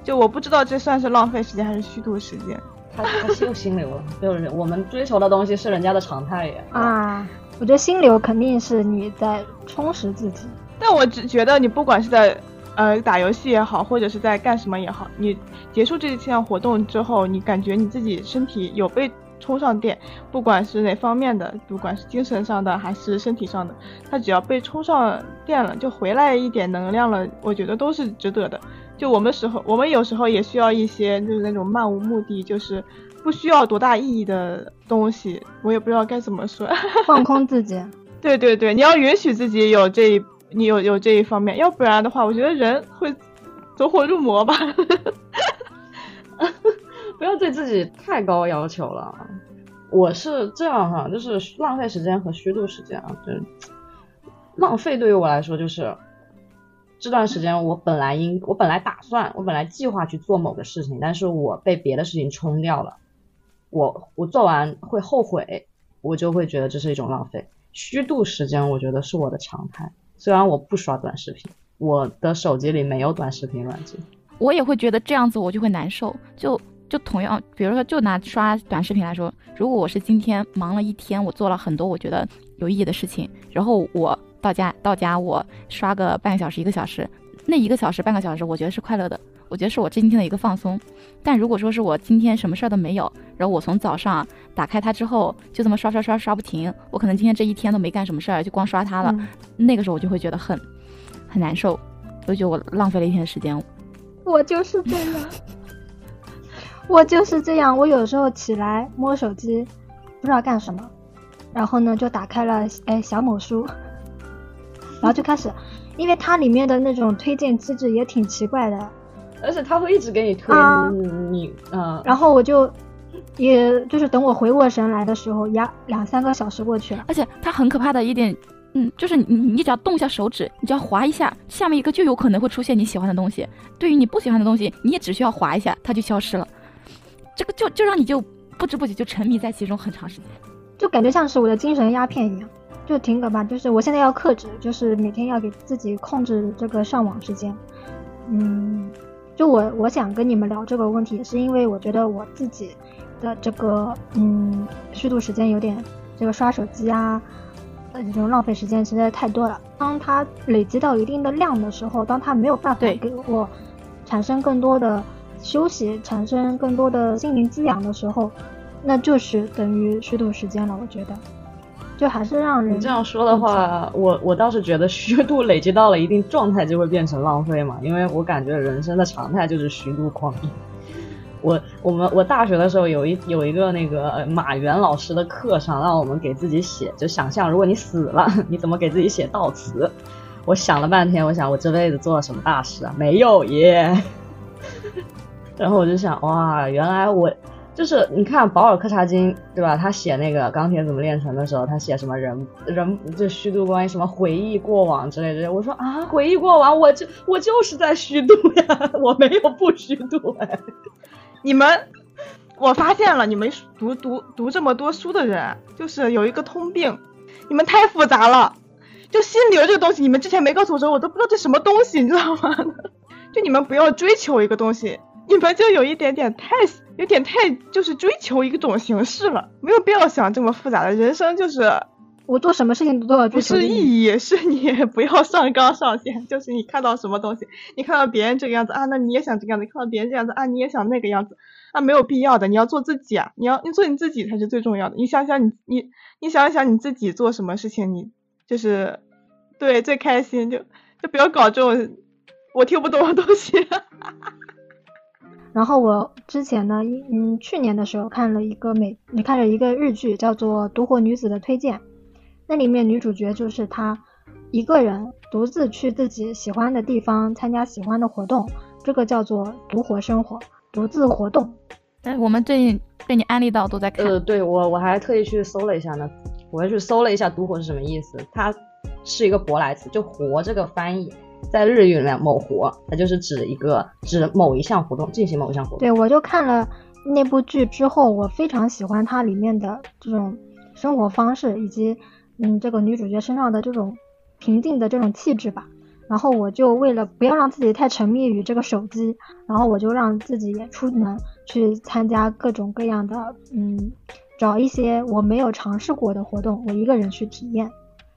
就我不知道这算是浪费时间还是虚度时间。他他是有心流了，就是我们追求的东西是人家的常态呀。啊。我觉得心流肯定是你在充实自己，但我只觉得你不管是在呃打游戏也好，或者是在干什么也好，你结束这一项活动之后，你感觉你自己身体有被充上电，不管是哪方面的，不管是精神上的还是身体上的，它只要被充上电了，就回来一点能量了，我觉得都是值得的。就我们时候，我们有时候也需要一些就是那种漫无目的，就是。不需要多大意义的东西，我也不知道该怎么说。放空自己，对对对，你要允许自己有这一，你有有这一方面，要不然的话，我觉得人会走火入魔吧。不要对自己太高要求了。我是这样哈，就是浪费时间和虚度时间啊，就是浪费对于我来说就是这段时间我本来应我本来打算我本来计划去做某个事情，但是我被别的事情冲掉了，我我做完会后悔，我就会觉得这是一种浪费。虚度时间，我觉得是我的常态。虽然我不刷短视频，我的手机里没有短视频软件，我也会觉得这样子我就会难受。就就同样，比如说就拿刷短视频来说，如果我是今天忙了一天，我做了很多我觉得有意义的事情，然后我到家到家我刷个半个小时一个小时，那一个小时半个小时，我觉得是快乐的，我觉得是我今天的一个放松。但如果说是我今天什么事儿都没有，然后我从早上打开它之后就这么刷刷刷刷不停，我可能今天这一天都没干什么事儿，就光刷它了。那个时候我就会觉得很很难受，我就觉得我浪费了一天的时间。我就是这样，我就是这样。我有时候起来摸手机，不知道干什么，然后呢就打开了哎小某书，然后就开始，因为它里面的那种推荐机制也挺奇怪的，而且它会一直给你推你你嗯，然后我就。也就是等我回过神来的时候，呀，两三个小时过去了。而且它很可怕的一点，嗯，就是你你只要动一下手指，你只要划一下，下面一个就有可能会出现你喜欢的东西。对于你不喜欢的东西，你也只需要划一下，它就消失了。这个就就让你就不知不觉就沉迷在其中很长时间，就感觉像是我的精神鸦片一样，就挺可怕。就是我现在要克制，就是每天要给自己控制这个上网时间。嗯，就我我想跟你们聊这个问题，也是因为我觉得我自己。的这个嗯虚度时间有点这个刷手机啊，呃这种浪费时间实在太多了。当它累积到一定的量的时候，当它没有办法给我产生更多的休息，产生更多的心灵滋养的时候，那就是等于虚度时间了。我觉得，就还是让人你这样说的话，我我倒是觉得虚度累积到了一定状态就会变成浪费嘛，因为我感觉人生的常态就是虚度光阴。我我们我大学的时候有一有一个那个马原老师的课上，让我们给自己写，就想象如果你死了，你怎么给自己写悼词？我想了半天，我想我这辈子做了什么大事啊？没有耶。然后我就想，哇，原来我就是你看保尔柯察金对吧？他写那个钢铁怎么炼成的时候，他写什么人人就虚度光阴，什么回忆过往之类之类。我说啊，回忆过往，我就我就是在虚度呀，我没有不虚度哎。你们，我发现了，你们读读读这么多书的人，就是有一个通病，你们太复杂了。就心流这个东西，你们之前没告诉我时候，我都不知道这什么东西，你知道吗？就你们不要追求一个东西，你们就有一点点太，有点太就是追求一种形式了，没有必要想这么复杂的人生就是。我做什么事情都要不是意义，是你不要上纲上线。就是你看到什么东西，你看到别人这个样子啊，那你也想这个样子；看到别人这样子啊，你也想那个样子。啊，没有必要的，你要做自己啊！你要你做你自己才是最重要的。你想想你你你想想你自己做什么事情，你就是对最开心，就就不要搞这种我听不懂的东西。然后我之前呢，嗯，去年的时候看了一个美，你看了一个日剧，叫做《独活女子的推荐》。那里面女主角就是她一个人独自去自己喜欢的地方参加喜欢的活动，这个叫做独活生活，独自活动。哎，我们最近被你安利到都在看。呃，对我我还特意去搜了一下呢，我还去搜了一下“独活”是什么意思，它是一个舶来词，就“活”这个翻译在日语里面“某活”，它就是指一个指某一项活动，进行某一项活动。对，我就看了那部剧之后，我非常喜欢它里面的这种生活方式以及。嗯，这个女主角身上的这种平静的这种气质吧，然后我就为了不要让自己太沉迷于这个手机，然后我就让自己也出门去参加各种各样的，嗯，找一些我没有尝试过的活动，我一个人去体验，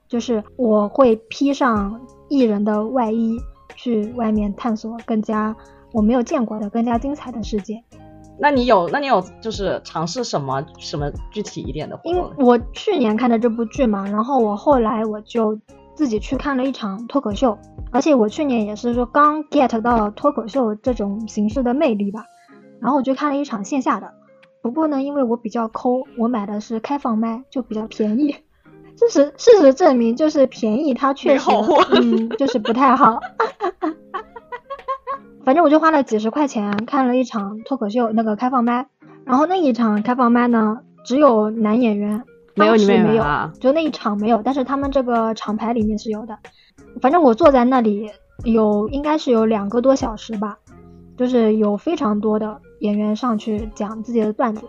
就是我会披上艺人的外衣去外面探索更加我没有见过的、更加精彩的世界。那你有，那你有就是尝试什么什么具体一点的活动？我去年看的这部剧嘛，然后我后来我就自己去看了一场脱口秀，而且我去年也是说刚 get 到脱口秀这种形式的魅力吧，然后我就看了一场线下的。不过呢，因为我比较抠，我买的是开放麦，就比较便宜。事实事实证明，就是便宜它确实嗯，就是不太好。反正我就花了几十块钱看了一场脱口秀，那个开放麦，然后那一场开放麦呢，只有男演员，没有你们没有，就那一场没有，但是他们这个厂牌里面是有的。反正我坐在那里有应该是有两个多小时吧，就是有非常多的演员上去讲自己的段子，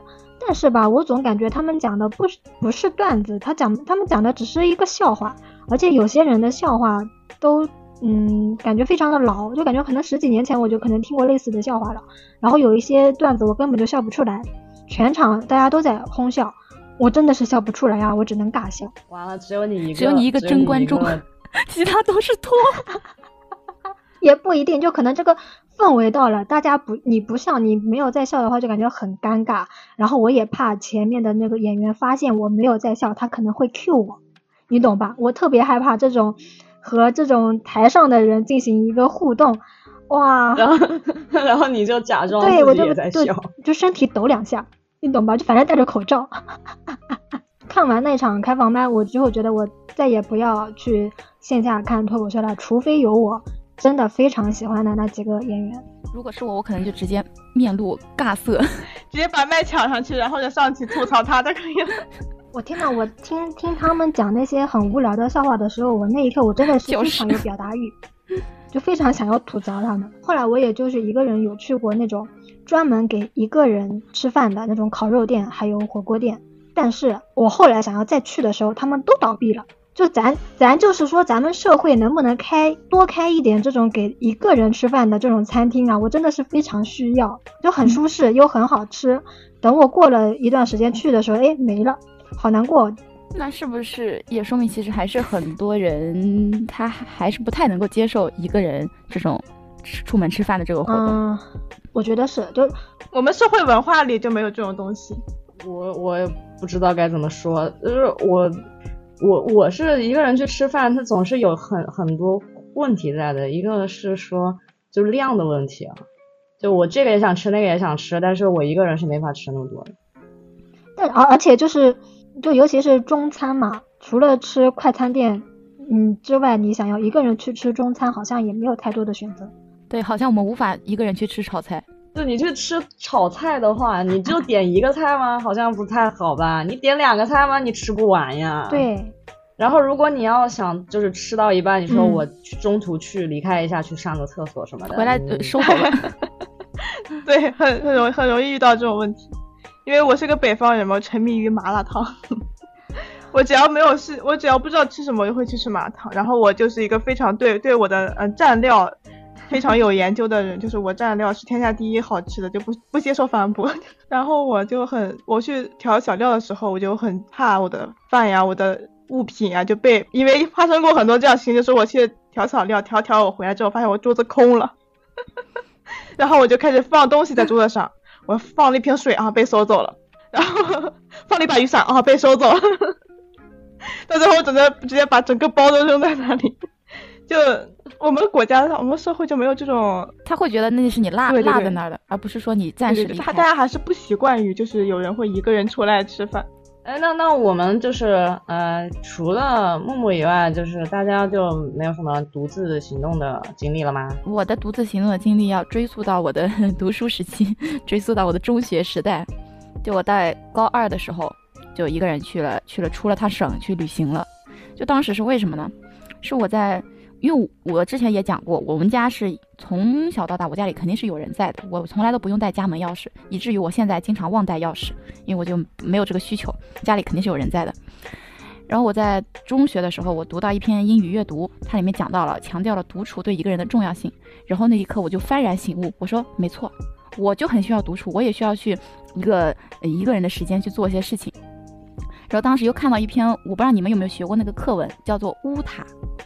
但是吧，我总感觉他们讲的不是不是段子，他讲他们讲的只是一个笑话，而且有些人的笑话都嗯感觉非常的老，就感觉可能十几年前我就可能听过类似的笑话了，然后有一些段子我根本就笑不出来，全场大家都在哄笑，我真的是笑不出来呀，我只能尬笑。完了，只有你一个，只有你一个真观众，其他都是托。也不一定，就可能这个氛围到了，大家不你不笑，你没有在笑的话，就感觉很尴尬。然后我也怕前面的那个演员发现我没有在笑，他可能会 Q 我，你懂吧？我特别害怕这种和这种台上的人进行一个互动，哇！然后然后你就假装对我就也在笑，就身体抖两下，你懂吧？就反正戴着口罩。看完那场开房麦，我之后觉得我再也不要去线下看脱口秀了，除非有我。真的非常喜欢的那几个演员，如果是我，我可能就直接面露尬色，直接把麦抢上去，然后就上去吐槽他就可以了。我天呐，我听听他们讲那些很无聊的笑话的时候，我那一刻我真的是非常有表达欲，就非常想要吐槽他们。后来我也就是一个人有去过那种专门给一个人吃饭的那种烤肉店，还有火锅店，但是我后来想要再去的时候，他们都倒闭了。就咱咱就是说，咱们社会能不能开多开一点这种给一个人吃饭的这种餐厅啊？我真的是非常需要，就很舒适又很好吃。等我过了一段时间去的时候，哎，没了，好难过。那是不是也说明其实还是很多人他还是不太能够接受一个人这种出门吃饭的这个活动？嗯，我觉得是，就我们社会文化里就没有这种东西。我我也不知道该怎么说，就是我。我我是一个人去吃饭，他总是有很很多问题在的。一个是说，就量的问题啊，就我这个也想吃，那个也想吃，但是我一个人是没法吃那么多的。但而而且就是，就尤其是中餐嘛，除了吃快餐店，嗯之外，你想要一个人去吃中餐，好像也没有太多的选择。对，好像我们无法一个人去吃炒菜。就你去吃炒菜的话，你就点一个菜吗？好像不太好吧？你点两个菜吗？你吃不完呀。对。然后如果你要想就是吃到一半，你说我中途去离开一下，去上个厕所什么的，回来收口了。对，很很容很容易遇到这种问题，因为我是个北方人嘛，沉迷于麻辣烫。我只要没有事，我只要不知道吃什么，我就会去吃麻辣烫。然后我就是一个非常对对我的嗯蘸料。非常有研究的人，就是我蘸料是天下第一好吃的，就不不接受反驳。然后我就很，我去调小料的时候，我就很怕我的饭呀、我的物品啊就被，因为发生过很多这样事情，就是我去调草料，调调我回来之后发现我桌子空了，然后我就开始放东西在桌子上，我放了一瓶水啊被收走了，然后放了一把雨伞啊被收走了，到最后我整个直接把整个包都扔在那里，就。我们国家，我们社会就没有这种，他会觉得那是你落落在那儿的，而不是说你暂时离开。他大家还是不习惯于，就是有人会一个人出来吃饭。哎，那那我们就是呃，除了木木以外，就是大家就没有什么独自行动的经历了吗？我的独自行动的经历要追溯到我的 读书时期，追溯到我的中学时代。就我在高二的时候，就一个人去了去了出了趟省去旅行了。就当时是为什么呢？是我在。因为我之前也讲过，我们家是从小到大，我家里肯定是有人在的，我从来都不用带家门钥匙，以至于我现在经常忘带钥匙，因为我就没有这个需求，家里肯定是有人在的。然后我在中学的时候，我读到一篇英语阅读，它里面讲到了，强调了独处对一个人的重要性。然后那一刻我就幡然醒悟，我说没错，我就很需要独处，我也需要去一个一个人的时间去做一些事情。然后当时又看到一篇，我不知道你们有没有学过那个课文，叫做《乌塔》，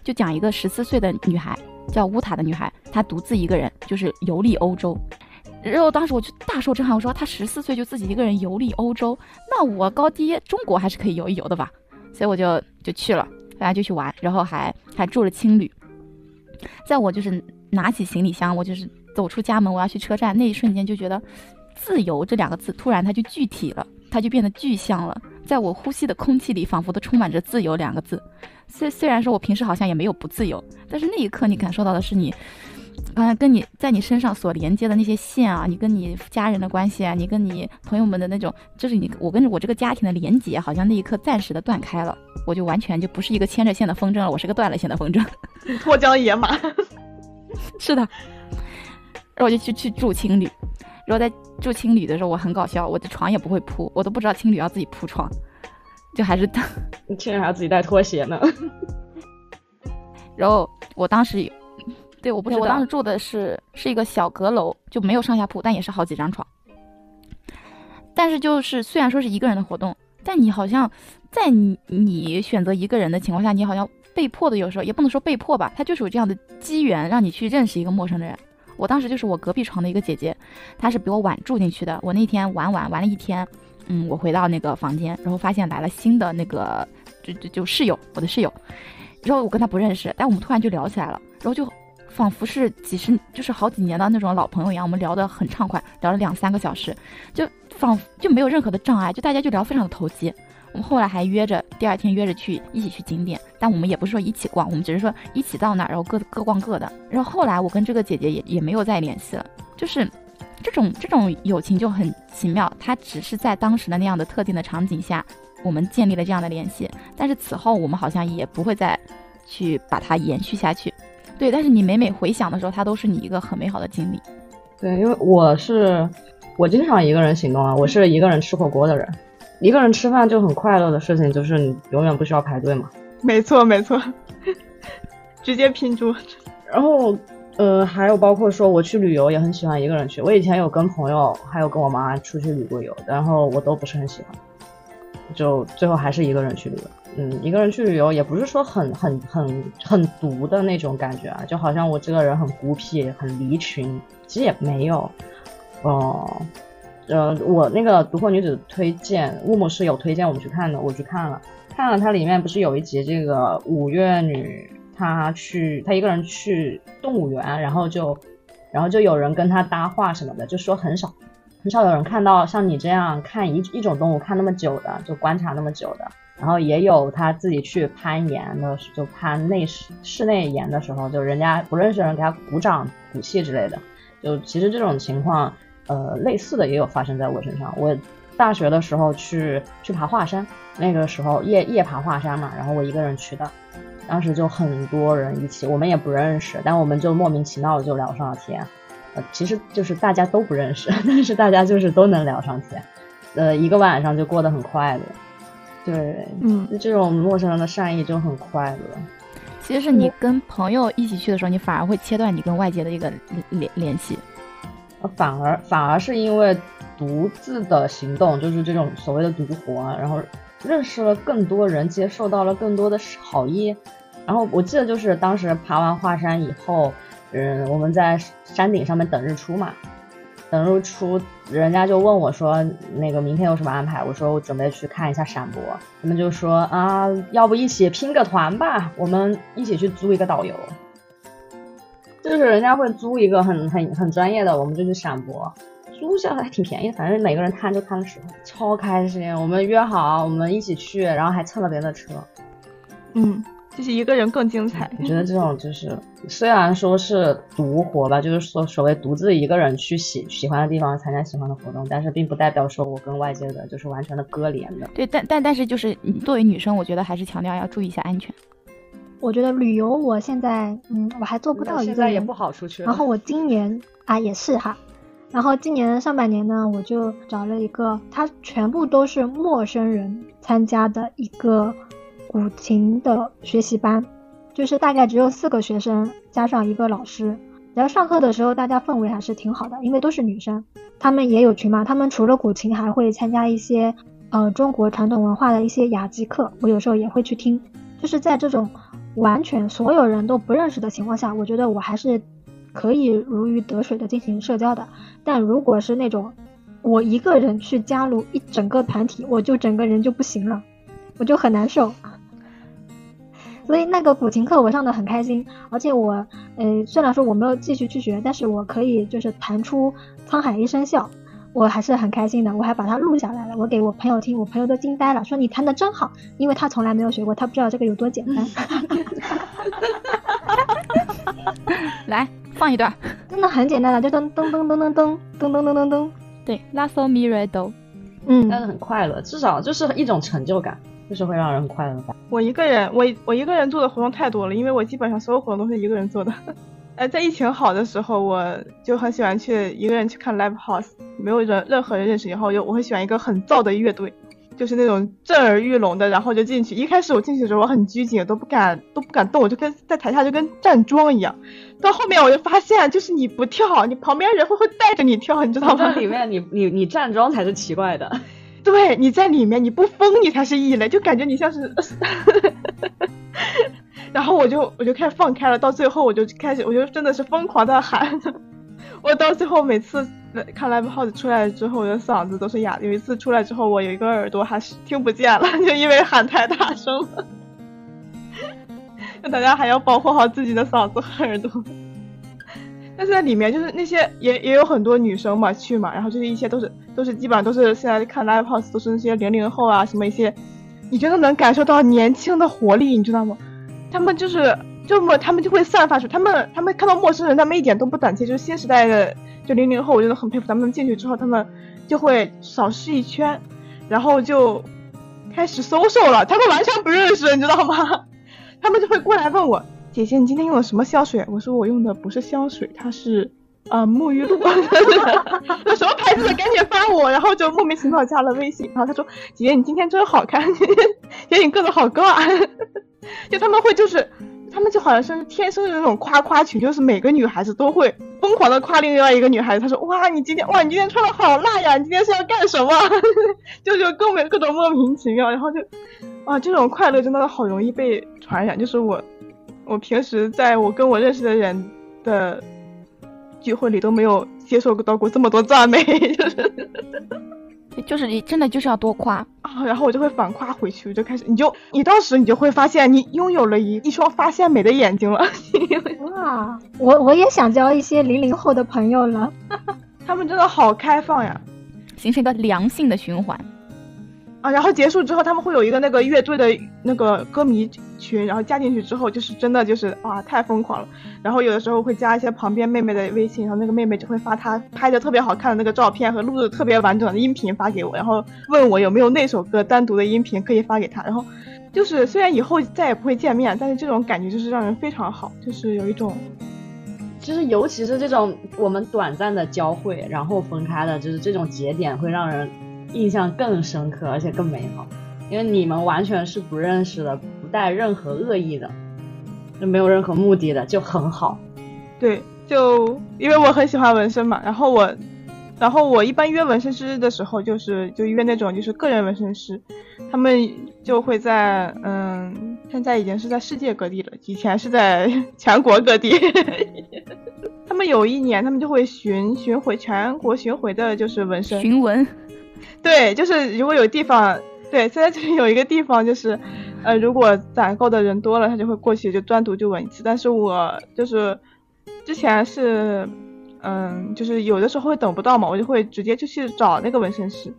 就讲一个十四岁的女孩，叫乌塔的女孩，她独自一个人就是游历欧洲。然后当时我就大受震撼，我说她十四岁就自己一个人游历欧洲，那我高低中国还是可以游一游的吧？所以我就就去了，大家就去玩，然后还还住了青旅。在我就是拿起行李箱，我就是走出家门，我要去车站那一瞬间，就觉得自由这两个字突然它就具体了，它就变得具象了。在我呼吸的空气里，仿佛都充满着“自由”两个字。虽虽然说我平时好像也没有不自由，但是那一刻你感受到的是你，啊，跟你在你身上所连接的那些线啊，你跟你家人的关系啊，你跟你朋友们的那种，就是你我跟我这个家庭的连接，好像那一刻暂时的断开了，我就完全就不是一个牵着线的风筝了，我是个断了线的风筝，脱缰野马。是的，然后我就去去住青旅，然后在住青旅的时候，我很搞笑，我的床也不会铺，我都不知道青旅要自己铺床，就还是 你青旅还要自己带拖鞋呢。然后我当时，对，我不是，我当时住的是是一个小阁楼，就没有上下铺，但也是好几张床。但是就是虽然说是一个人的活动，但你好像在你你选择一个人的情况下，你好像被迫的，有时候也不能说被迫吧，他就是有这样的机缘让你去认识一个陌生的人。我当时就是我隔壁床的一个姐姐，她是比我晚住进去的。我那天玩玩玩了一天，嗯，我回到那个房间，然后发现来了新的那个就就就室友，我的室友。然后我跟他不认识，但我们突然就聊起来了，然后就仿佛是几十就是好几年的那种老朋友一样，我们聊得很畅快，聊了两三个小时，就。仿就没有任何的障碍，就大家就聊非常的投机。我们后来还约着第二天约着去一起去景点，但我们也不是说一起逛，我们只是说一起到那儿，然后各各逛各的。然后后来我跟这个姐姐也也没有再联系了，就是这种这种友情就很奇妙，它只是在当时的那样的特定的场景下，我们建立了这样的联系，但是此后我们好像也不会再去把它延续下去。对，但是你每每回想的时候，它都是你一个很美好的经历。对，因为我是。我经常一个人行动啊，我是一个人吃火锅的人，一个人吃饭就很快乐的事情，就是你永远不需要排队嘛。没错没错，直接拼桌。然后，呃，还有包括说我去旅游也很喜欢一个人去。我以前有跟朋友，还有跟我妈出去旅过游，然后我都不是很喜欢，就最后还是一个人去旅游。嗯，一个人去旅游也不是说很很很很独的那种感觉啊，就好像我这个人很孤僻、很离群，其实也没有。哦，呃，呃我那个独活女子推荐，乌姆是有推荐我们去看的，我去看了，看了它里面不是有一集这个五月女，她去她一个人去动物园，然后就，然后就有人跟她搭话什么的，就说很少，很少有人看到像你这样看一一种动物看那么久的，就观察那么久的，然后也有她自己去攀岩的，就攀内室室内岩的时候，就人家不认识的人给她鼓掌鼓气之类的，就其实这种情况。呃，类似的也有发生在我身上。我大学的时候去去爬华山，那个时候夜夜爬华山嘛，然后我一个人去的，当时就很多人一起，我们也不认识，但我们就莫名其妙的就聊上了天。呃，其实就是大家都不认识，但是大家就是都能聊上天。呃，一个晚上就过得很快乐。对，嗯，这种陌生人的善意就很快乐。其实是你跟朋友一起去的时候，你反而会切断你跟外界的一个联联系。反而反而是因为独自的行动，就是这种所谓的独活，然后认识了更多人，接受到了更多的好意。然后我记得就是当时爬完华山以后，嗯，我们在山顶上面等日出嘛，等日出，人家就问我说，那个明天有什么安排？我说我准备去看一下陕博。他们就说啊，要不一起拼个团吧，我们一起去租一个导游。就是人家会租一个很很很专业的，我们就去闪博，租下来还挺便宜，反正每个人摊就摊了十块，超开心。我们约好，我们一起去，然后还蹭了别人的车。嗯，就是一个人更精彩。我觉得这种就是虽然说是独活吧，就是说所谓独自一个人去喜喜欢的地方参加喜欢的活动，但是并不代表说我跟外界的就是完全的割连的。对，但但但是就是作为女生，我觉得还是强调要注意一下安全。我觉得旅游，我现在，嗯，我还做不到一个人。也不好出去。然后我今年啊，也是哈。然后今年上半年呢，我就找了一个，他全部都是陌生人参加的一个古琴的学习班，就是大概只有四个学生加上一个老师。然后上课的时候，大家氛围还是挺好的，因为都是女生，她们也有群嘛。她们除了古琴，还会参加一些呃中国传统文化的一些雅集课，我有时候也会去听。就是在这种。完全所有人都不认识的情况下，我觉得我还是可以如鱼得水的进行社交的。但如果是那种我一个人去加入一整个团体，我就整个人就不行了，我就很难受。所以那个古琴课我上的很开心，而且我，呃，虽然说我没有继续去学，但是我可以就是弹出沧海一声笑。我还是很开心的，我还把它录下来了，我给我朋友听，我朋友都惊呆了，说你弹的真好，因为他从来没有学过，他不知道这个有多简单。来放一段，真的很简单的，就噔噔噔噔噔噔噔噔噔噔噔，对，La So Mi Re Do，嗯，但是很快乐，至少就是一种成就感，就是会让人很快乐。我一个人，我我一个人做的活动太多了，因为我基本上所有活动都是一个人做的。呃，在疫情好的时候，我就很喜欢去一个人去看 live house，没有人任何人认识以后，就我会选一个很燥的乐队，就是那种震耳欲聋的，然后就进去。一开始我进去的时候我很拘谨，都不敢都不敢动，我就跟在台下就跟站桩一样。到后面我就发现，就是你不跳，你旁边人会会带着你跳，你知道吗？里面你你你站桩才是奇怪的。对，你在里面你不疯你才是异类，就感觉你像是。然后我就我就开始放开了，到最后我就开始我就真的是疯狂的喊，我到最后每次看 live house 出来之后，我的嗓子都是哑的。有一次出来之后，我有一个耳朵还是听不见了，就因为喊太大声了。那大家还要保护好自己的嗓子和耳朵。但是在里面就是那些也也有很多女生嘛去嘛，然后就是一切都是都是基本上都是现在看 live house 都是那些零零后啊什么一些，你真的能感受到年轻的活力，你知道吗？他们就是这么，他们就会散发出，他们他们看到陌生人，他们一点都不胆怯，就是新时代的就零零后，我真的很佩服他们进去之后，他们就会扫视一圈，然后就开始搜售了，他们完全不认识，你知道吗？他们就会过来问我，姐姐你今天用了什么香水？我说我用的不是香水，它是啊沐浴露，那 什么牌子的赶紧发我，然后就莫名其妙加了微信，然后他说姐姐你今天真好看，姐姐你个子好高啊。就他们会就是，他们就好像是天生的那种夸夸群，就是每个女孩子都会疯狂的夸另外一个女孩子。她说哇你今天哇你今天穿的好辣呀，你今天是要干什么？就就各种各种莫名其妙，然后就，啊这种快乐真的好容易被传染。就是我，我平时在我跟我认识的人的聚会里都没有接受到过这么多赞美，就是。就是你真的就是要多夸啊，然后我就会反夸回去，我就开始你就你到时你就会发现你拥有了一一双发现美的眼睛了。哇，我我也想交一些零零后的朋友了，他们真的好开放呀，形成一个良性的循环。然后结束之后，他们会有一个那个乐队的那个歌迷群，然后加进去之后，就是真的就是哇，太疯狂了。然后有的时候会加一些旁边妹妹的微信，然后那个妹妹就会发她拍的特别好看的那个照片和录的特别完整的音频发给我，然后问我有没有那首歌单独的音频可以发给她。然后就是虽然以后再也不会见面，但是这种感觉就是让人非常好，就是有一种，其实尤其是这种我们短暂的交汇然后分开的，就是这种节点会让人。印象更深刻，而且更美好，因为你们完全是不认识的，不带任何恶意的，就没有任何目的的，就很好。对，就因为我很喜欢纹身嘛，然后我，然后我一般约纹身师的时候，就是就约那种就是个人纹身师，他们就会在嗯，现在已经是在世界各地了，以前是在 全国各地。他们有一年，他们就会巡巡回全国巡回的，就是纹身巡纹。对，就是如果有地方，对，现在这里有一个地方，就是，呃，如果攒够的人多了，他就会过去就单独就纹一次。但是我就是之前是，嗯，就是有的时候会等不到嘛，我就会直接就去找那个纹身师。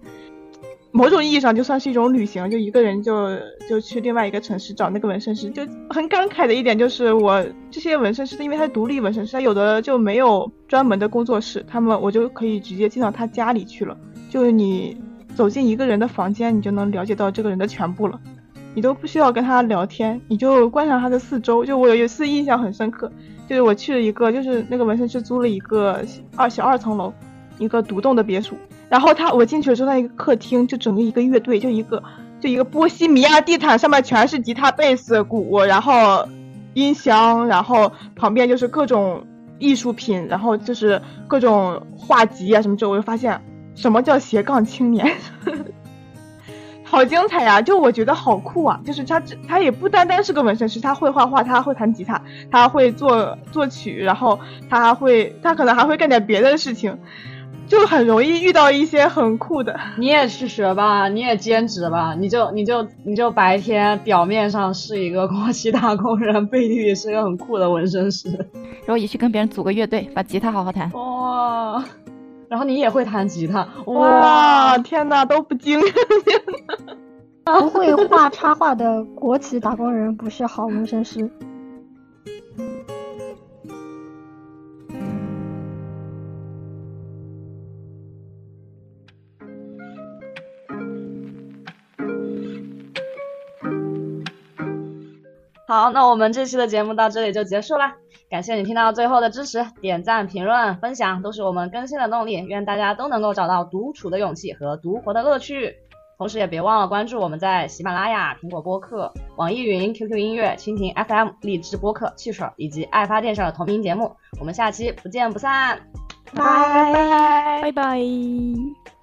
某种意义上就算是一种旅行，就一个人就就去另外一个城市找那个纹身师。就很感慨的一点就是，我这些纹身师，因为他是独立纹身师，他有的就没有专门的工作室，他们我就可以直接进到他家里去了。就是你走进一个人的房间，你就能了解到这个人的全部了，你都不需要跟他聊天，你就观察他的四周。就我有一次印象很深刻，就是我去了一个，就是那个纹身师租了一个二小二层楼，一个独栋的别墅。然后他我进去了之后，那一个客厅就整个一个乐队，就一个就一个波西米亚地毯，上面全是吉他、贝斯、鼓，然后音箱，然后旁边就是各种艺术品，然后就是各种画集啊什么之后，我就发现。什么叫斜杠青年？好精彩呀！就我觉得好酷啊！就是他，他也不单单是个纹身师，他会画画，他会弹吉他，他会作作曲，然后他还会，他可能还会干点别的事情，就很容易遇到一些很酷的。你也去学吧，你也兼职吧，你就你就你就白天表面上是一个国企打工人，背地里是个很酷的纹身师，然后也去跟别人组个乐队，把吉他好好弹。哇！然后你也会弹吉他，哇！天哪，都不精，不会画插画的国企打工人不是好纹身师。好，那我们这期的节目到这里就结束啦。感谢你听到最后的支持，点赞、评论、分享都是我们更新的动力。愿大家都能够找到独处的勇气和独活的乐趣。同时也别忘了关注我们在喜马拉雅、苹果播客、网易云、QQ 音乐、蜻蜓 FM、荔枝播客、汽水以及爱发电上的同名节目。我们下期不见不散，拜拜拜。